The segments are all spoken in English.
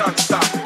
Non-stop.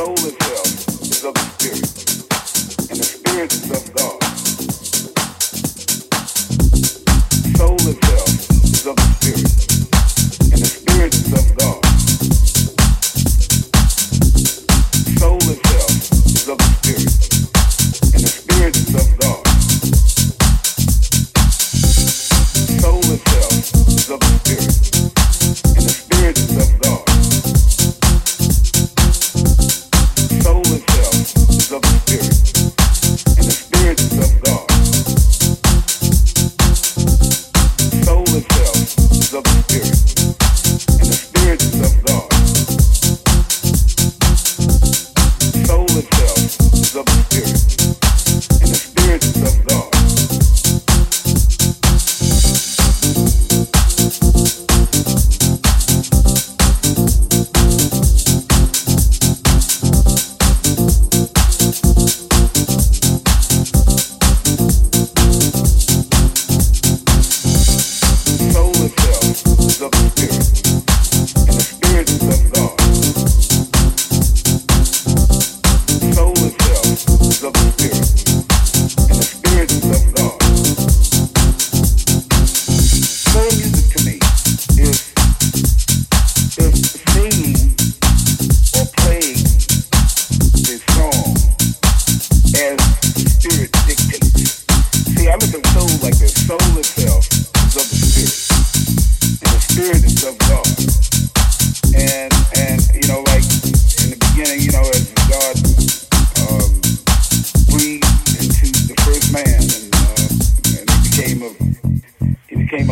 soul itself is of the spirit, and the spirit is of God.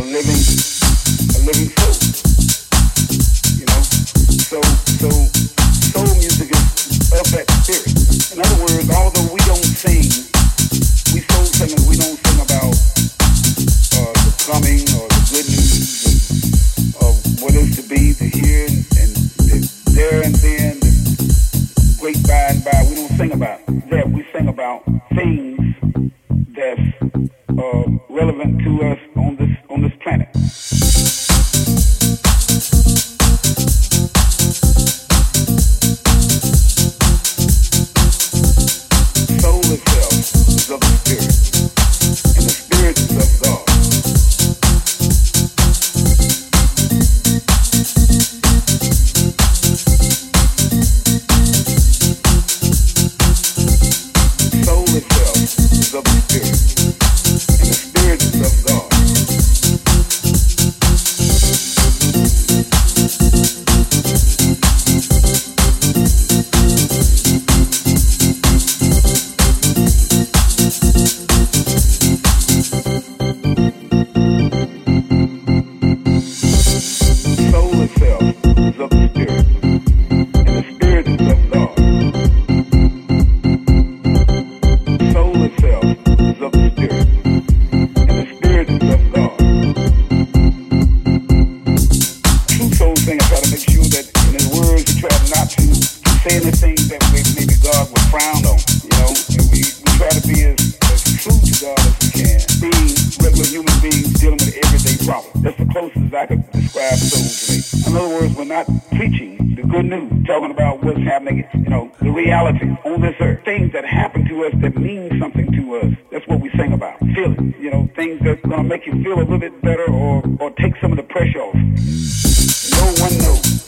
living, a living talking about what's happening, you know, the reality on this earth, things that happen to us that mean something to us. That's what we sing about. Feeling, you know, things that's going to make you feel a little bit better or, or take some of the pressure off. No one knows.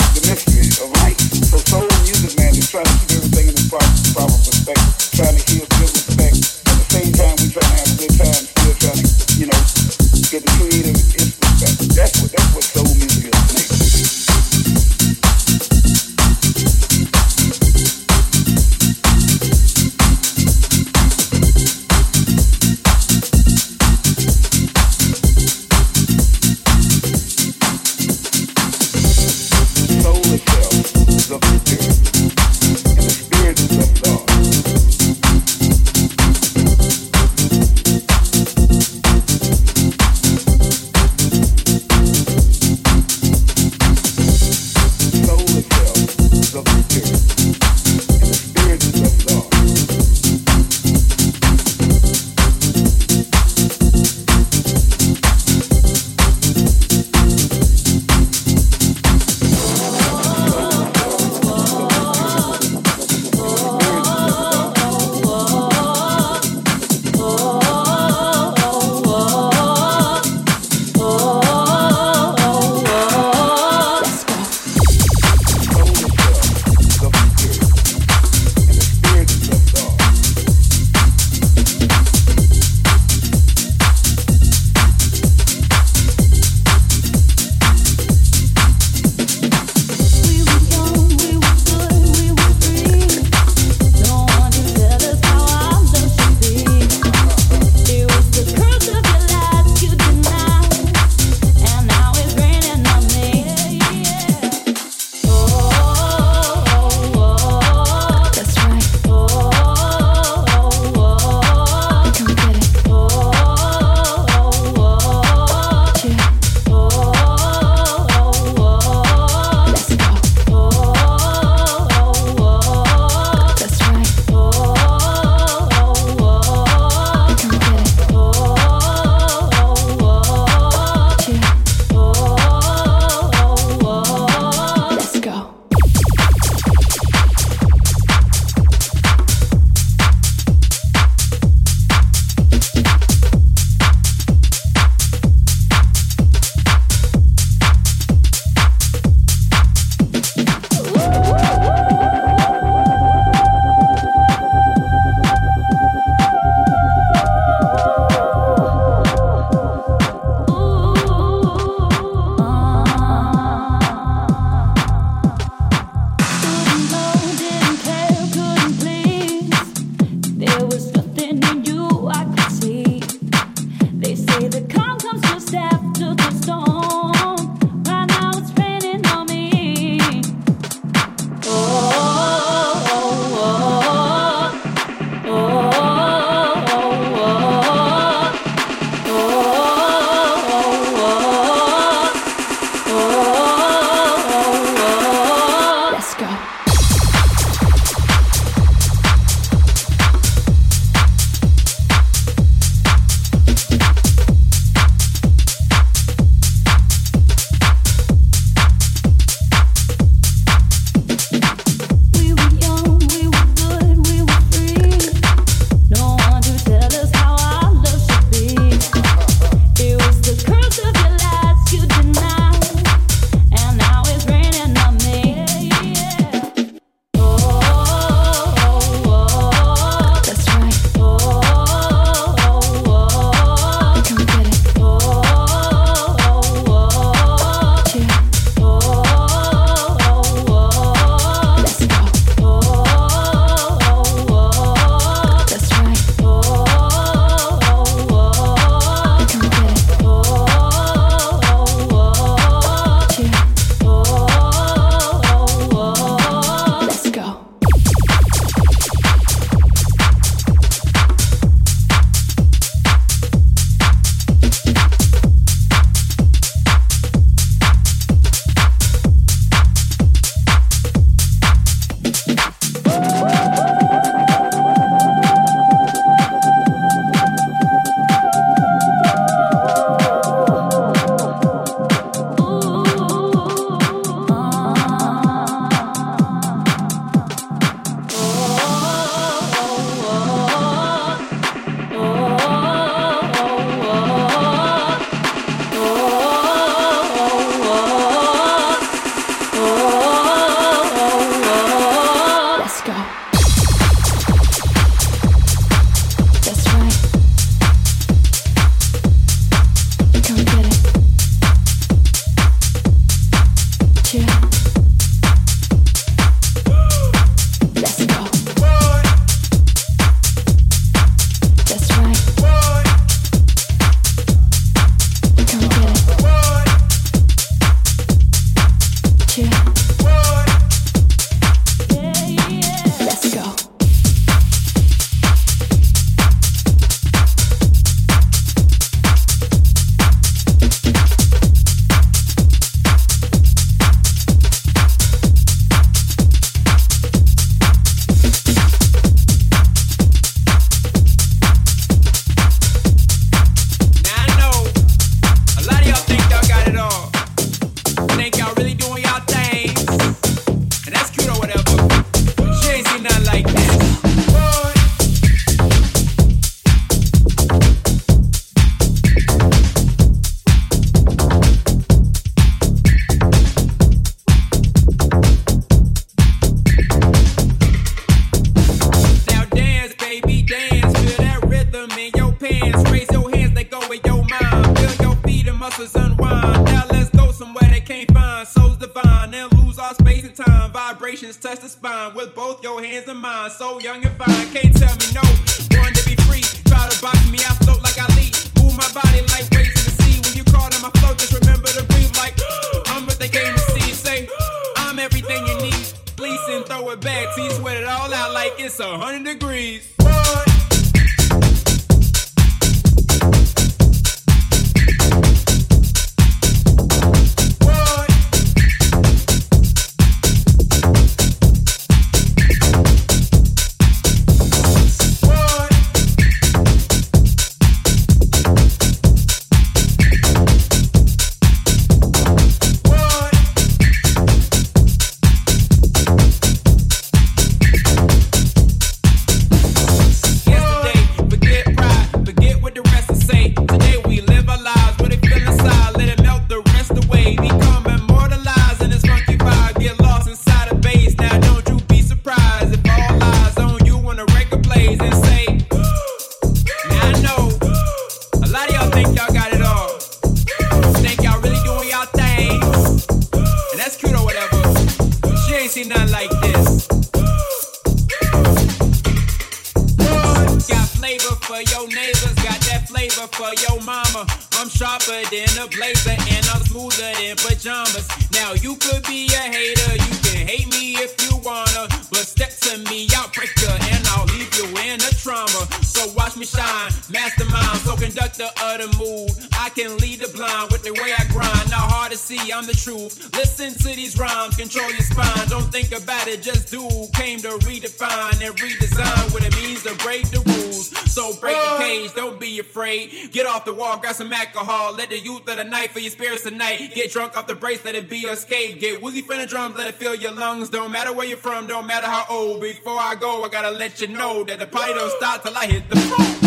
I'm the truth. Listen to these rhymes, control your spine. Don't think about it, just do. Came to redefine and redesign what it means to break the rules. So break the uh. cage, don't be afraid. Get off the wall, grab some alcohol. Let the youth of the night for your spirits tonight. Get drunk off the brace, let it be a skate. Get woozy from the drums, let it fill your lungs. Don't matter where you're from, don't matter how old. Before I go, I gotta let you know that the party don't stop till I hit the floor.